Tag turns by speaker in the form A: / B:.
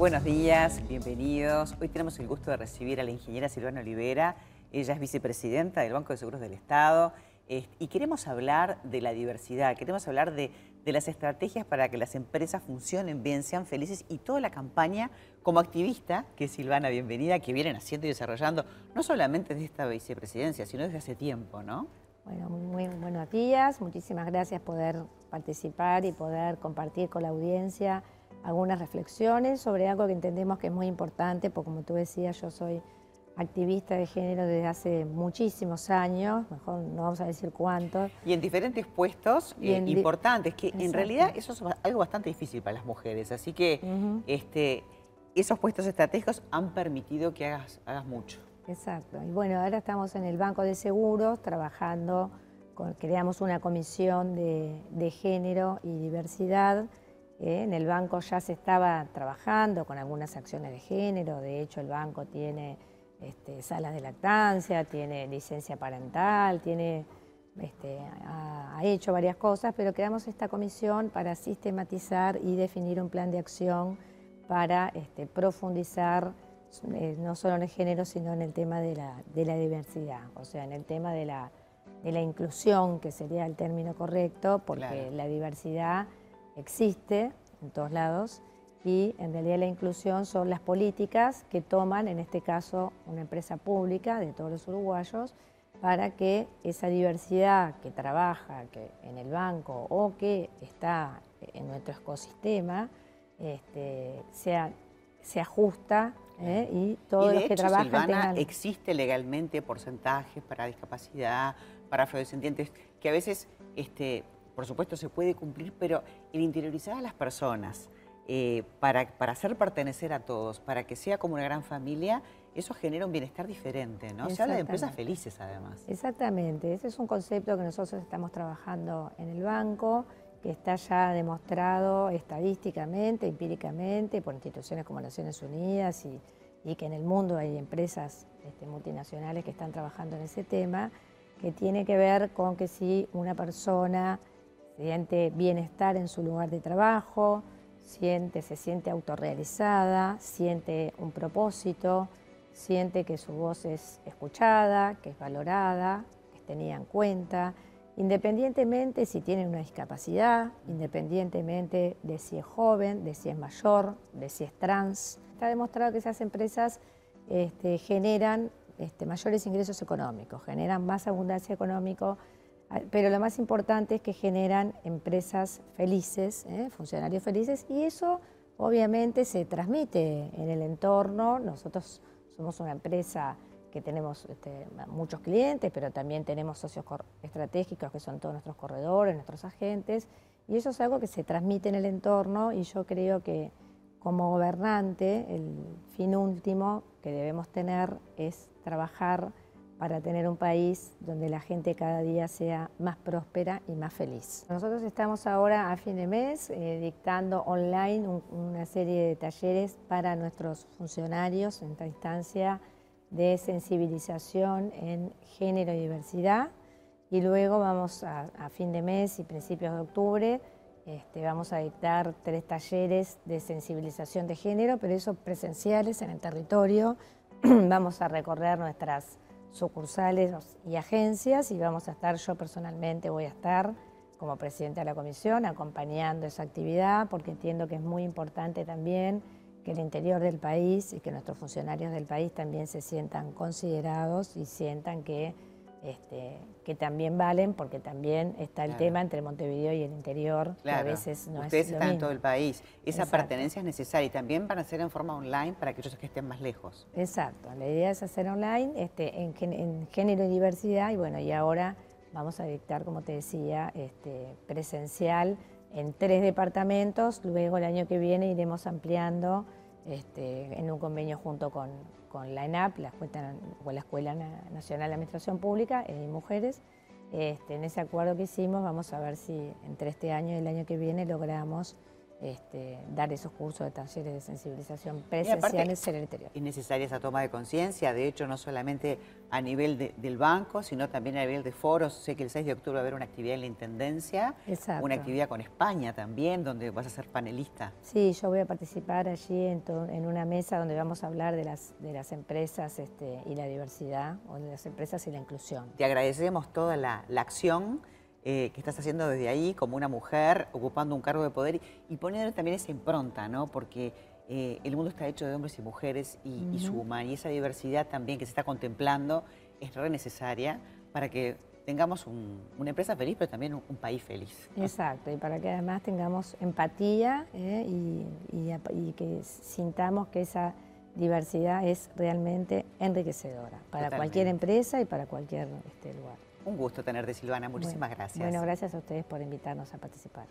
A: buenos días, bienvenidos. Hoy tenemos el gusto de recibir a la ingeniera Silvana Olivera. Ella es vicepresidenta del Banco de Seguros del Estado y queremos hablar de la diversidad, queremos hablar de, las estrategias para que las empresas funcionen bien, sean felices y toda la campaña como activista, que es Silvana, bienvenida, que vienen haciendo y desarrollando, no solamente desde esta vicepresidencia, sino desde hace tiempo, ¿no?
B: Bueno, muy buenos días, muchísimas gracias por poder participar y poder compartir con la audiencia algunas reflexiones sobre algo que entendemos que es muy importante, porque como tú decías, yo soy activista de género desde hace muchísimos años, mejor no vamos a decir cuántos.
A: Y en diferentes puestos eh, importantes, que en realidad eso es algo bastante difícil para las mujeres, así que este, esos puestos estratégicos han permitido que hagas, hagas mucho.
B: Exacto, y bueno, ahora estamos en el Banco de Seguros trabajando, creamos una comisión de género y diversidad, ¿eh? en el banco ya se estaba trabajando con algunas acciones de género, de hecho el banco tiene este, salas de lactancia, tiene licencia parental, tiene, este, ha, hecho varias cosas, pero creamos esta comisión para sistematizar y definir un plan de acción para este, profundizar eh, no solo en el género, sino en el tema de la, diversidad, o sea, en el tema de la, inclusión, que sería el término correcto, porque la diversidad existe en todos lados y en realidad la inclusión son las políticas que toman, en este caso, una empresa pública de todos los uruguayos para que esa diversidad que trabaja que en el banco o que está en nuestro ecosistema este, sea, se ajusta ¿eh? y todos los que trabajan
A: Silvana, existe legalmente porcentajes para discapacidad, para afrodescendientes, que a veces este, por supuesto se puede cumplir, pero el interiorizar a las personas eh, para, para, hacer pertenecer a todos, para que sea como una gran familia, eso genera un bienestar diferente, ¿no? Se habla de empresas felices además.
B: Exactamente, ese es un concepto que nosotros estamos trabajando en el banco, que está ya demostrado estadísticamente, empíricamente, por instituciones como Naciones Unidas y, que en el mundo hay empresas este, multinacionales que están trabajando en ese tema, que tiene que ver con que si una persona siente bienestar en su lugar de trabajo, siente, se siente autorrealizada, siente un propósito, siente que su voz es escuchada, que es valorada, que es tenida en cuenta, independientemente si tiene una discapacidad, independientemente de si es joven, de si es mayor, de si es trans. Está demostrado que esas empresas este, generan este, mayores ingresos económicos, generan más abundancia económica pero lo más importante es que generan empresas felices, ¿eh? funcionarios felices, y eso obviamente se transmite en el entorno. Nosotros somos una empresa que tenemos este, muchos clientes, pero también tenemos socios estratégicos que son todos nuestros corredores, nuestros agentes, y eso es algo que se transmite en el entorno y yo creo que como gobernante el fin último que debemos tener es trabajar para tener un país donde la gente cada día sea más próspera y más feliz. Nosotros estamos ahora a fin de mes eh, dictando online una serie de talleres para nuestros funcionarios en esta instancia de sensibilización en género y diversidad y luego vamos a, fin de mes y principios de octubre este, vamos a dictar tres talleres de sensibilización de género, pero esos presenciales en el territorio. vamos a recorrer nuestras sucursales y agencias y vamos a estar, yo personalmente voy a estar como presidenta de la comisión acompañando esa actividad porque entiendo que es muy importante también que el interior del país y que nuestros funcionarios del país también se sientan considerados y sientan que este, que también valen, porque también está el tema entre Montevideo y el interior, que a veces no
A: Ustedes es lo están en todo el país. Esa pertenencia es necesaria y también van a hacer en forma online para aquellos que estén más lejos.
B: Exacto, la idea es hacer online este, en, género y diversidad y bueno, y ahora vamos a dictar, como te decía, este, presencial en tres departamentos, luego el año que viene iremos ampliando este, en un convenio junto con, con la ENAP, la Escuela, la Escuela Nacional de Administración Pública y Mujeres. Este, en ese acuerdo que hicimos vamos a ver si entre este año y el año que viene logramos este, dar esos cursos de talleres de sensibilización presenciales en el interior.
A: Es necesaria esa toma de conciencia, de hecho, no solamente a nivel de- del banco, sino también a nivel de foros. Sé que el 6 de octubre va a haber una actividad en la Intendencia,
B: Exacto.
A: una actividad con España también, donde vas a ser panelista.
B: Sí, yo voy a participar allí en una mesa donde vamos a hablar de las, de las empresas este, y la diversidad, o de las empresas y la inclusión.
A: Te agradecemos toda la, la acción eh, que estás haciendo desde ahí como una mujer, ocupando un cargo de poder y, y poniendo también esa impronta, ¿no? Porque eh, el mundo está hecho de hombres y mujeres y, y suman, y esa diversidad también que se está contemplando es re necesaria para que tengamos un- una empresa feliz, pero también un, un país feliz.
B: Exacto, y para que además tengamos empatía ¿eh? y, y ap- y que sintamos que esa diversidad es realmente enriquecedora para
A: Totalmente.
B: cualquier empresa y para cualquier este, lugar.
A: Un gusto tenerte, Silvana. Muchísimas
B: Bueno,
A: gracias.
B: Bueno, gracias a ustedes por invitarnos a participar.